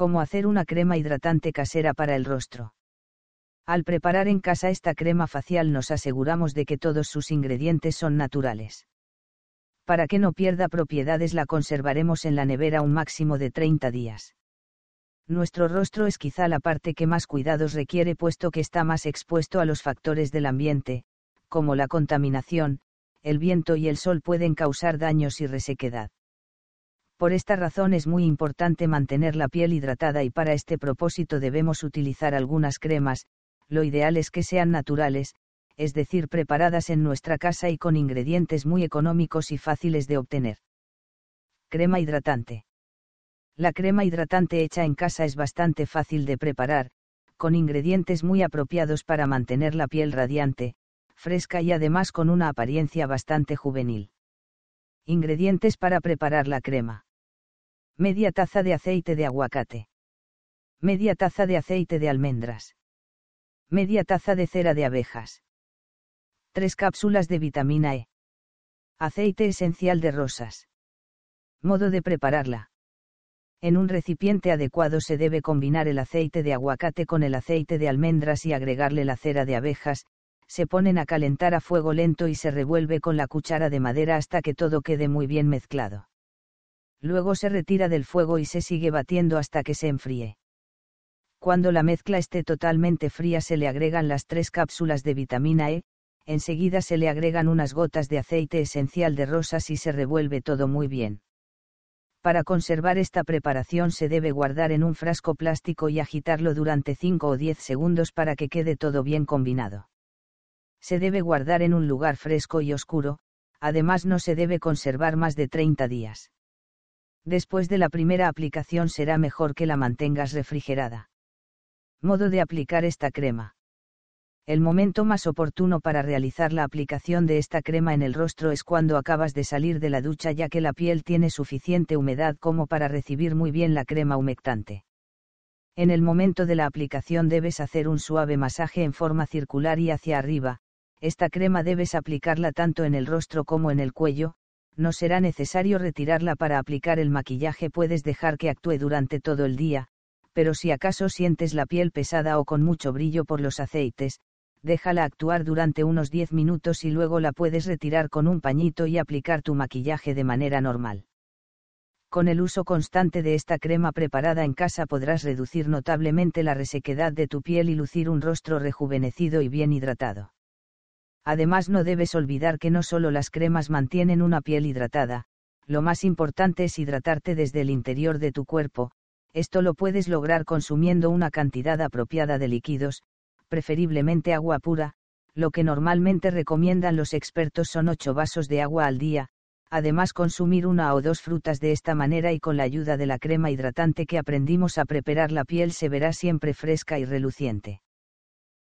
Cómo hacer una crema hidratante casera para el rostro. Al preparar en casa esta crema facial nos aseguramos de que todos sus ingredientes son naturales. Para que no pierda propiedades la conservaremos en la nevera un máximo de 30 días. Nuestro rostro es quizá la parte que más cuidados requiere puesto que está más expuesto a los factores del ambiente, como la contaminación, el viento y el sol pueden causar daños y resequedad. Por esta razón es muy importante mantener la piel hidratada y para este propósito debemos utilizar algunas cremas, lo ideal es que sean naturales, es decir, preparadas en nuestra casa y con ingredientes muy económicos y fáciles de obtener. Crema hidratante. La crema hidratante hecha en casa es bastante fácil de preparar, con ingredientes muy apropiados para mantener la piel radiante, fresca y además con una apariencia bastante juvenil. Ingredientes para preparar la crema. Media taza de aceite de aguacate. Media taza de aceite de almendras. Media taza de cera de abejas. 3 cápsulas de vitamina E. Aceite esencial de rosas. Modo de prepararla. En un recipiente adecuado se debe combinar el aceite de aguacate con el aceite de almendras y agregarle la cera de abejas, se ponen a calentar a fuego lento y se revuelve con la cuchara de madera hasta que todo quede muy bien mezclado luego se retira del fuego y se sigue batiendo hasta que se enfríe. Cuando la mezcla esté totalmente fría se le agregan las tres cápsulas de vitamina E, enseguida se le agregan unas gotas de aceite esencial de rosas y se revuelve todo muy bien. Para conservar esta preparación se debe guardar en un frasco plástico y agitarlo durante 5 o 10 segundos para que quede todo bien combinado. Se debe guardar en un lugar fresco y oscuro, además no se debe conservar más de 30 días después de la primera aplicación será mejor que la mantengas refrigerada. Modo de aplicar esta crema. El momento más oportuno para realizar la aplicación de esta crema en el rostro es cuando acabas de salir de la ducha ya que la piel tiene suficiente humedad como para recibir muy bien la crema humectante. En el momento de la aplicación debes hacer un suave masaje en forma circular y hacia arriba, esta crema debes aplicarla tanto en el rostro como en el cuello, no será necesario retirarla para aplicar el maquillaje, puedes dejar que actúe durante todo el día, pero si acaso sientes la piel pesada o con mucho brillo por los aceites, déjala actuar durante unos 10 minutos y luego la puedes retirar con un pañito y aplicar tu maquillaje de manera normal. Con el uso constante de esta crema preparada en casa podrás reducir notablemente la resequedad de tu piel y lucir un rostro rejuvenecido y bien hidratado. Además no debes olvidar que no solo las cremas mantienen una piel hidratada, lo más importante es hidratarte desde el interior de tu cuerpo, esto lo puedes lograr consumiendo una cantidad apropiada de líquidos, preferiblemente agua pura, lo que normalmente recomiendan los expertos son 8 vasos de agua al día, además consumir una o dos frutas de esta manera y con la ayuda de la crema hidratante que aprendimos a preparar la piel se verá siempre fresca y reluciente.